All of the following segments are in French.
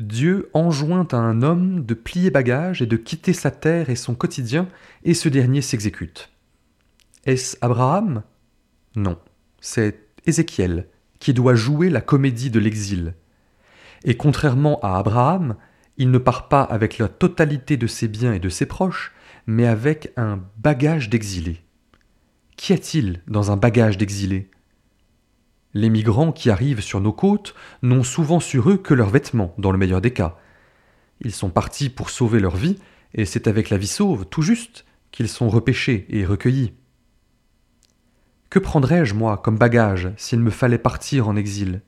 Dieu enjoint à un homme de plier bagage et de quitter sa terre et son quotidien, et ce dernier s'exécute. Est-ce Abraham? Non, c'est Ézéchiel qui doit jouer la comédie de l'exil. Et contrairement à Abraham, il ne part pas avec la totalité de ses biens et de ses proches, mais avec un bagage d'exilé. Qu'y a-t-il dans un bagage d'exilé les migrants qui arrivent sur nos côtes n'ont souvent sur eux que leurs vêtements, dans le meilleur des cas. Ils sont partis pour sauver leur vie, et c'est avec la vie sauve, tout juste, qu'ils sont repêchés et recueillis. Que prendrais-je, moi, comme bagage, s'il me fallait partir en exil?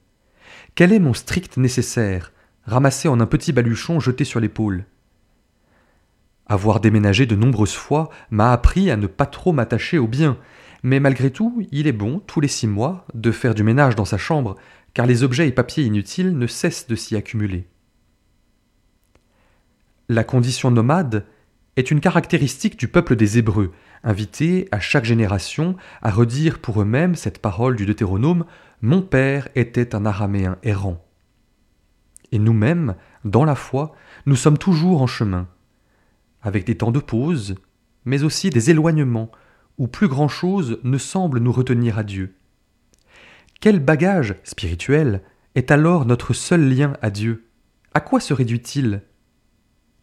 Quel est mon strict nécessaire, ramassé en un petit baluchon jeté sur l'épaule? Avoir déménagé de nombreuses fois m'a appris à ne pas trop m'attacher aux biens, mais malgré tout, il est bon, tous les six mois, de faire du ménage dans sa chambre, car les objets et papiers inutiles ne cessent de s'y accumuler. La condition nomade est une caractéristique du peuple des Hébreux, invités à chaque génération à redire pour eux-mêmes cette parole du Deutéronome Mon père était un araméen errant. Et nous-mêmes, dans la foi, nous sommes toujours en chemin, avec des temps de pause, mais aussi des éloignements où plus grand-chose ne semble nous retenir à Dieu. Quel bagage spirituel est alors notre seul lien à Dieu? À quoi se réduit-il?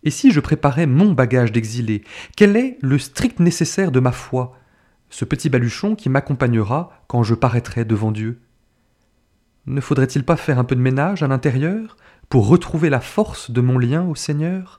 Et si je préparais mon bagage d'exilé, quel est le strict nécessaire de ma foi Ce petit baluchon qui m'accompagnera quand je paraîtrai devant Dieu? Ne faudrait-il pas faire un peu de ménage à l'intérieur pour retrouver la force de mon lien au Seigneur?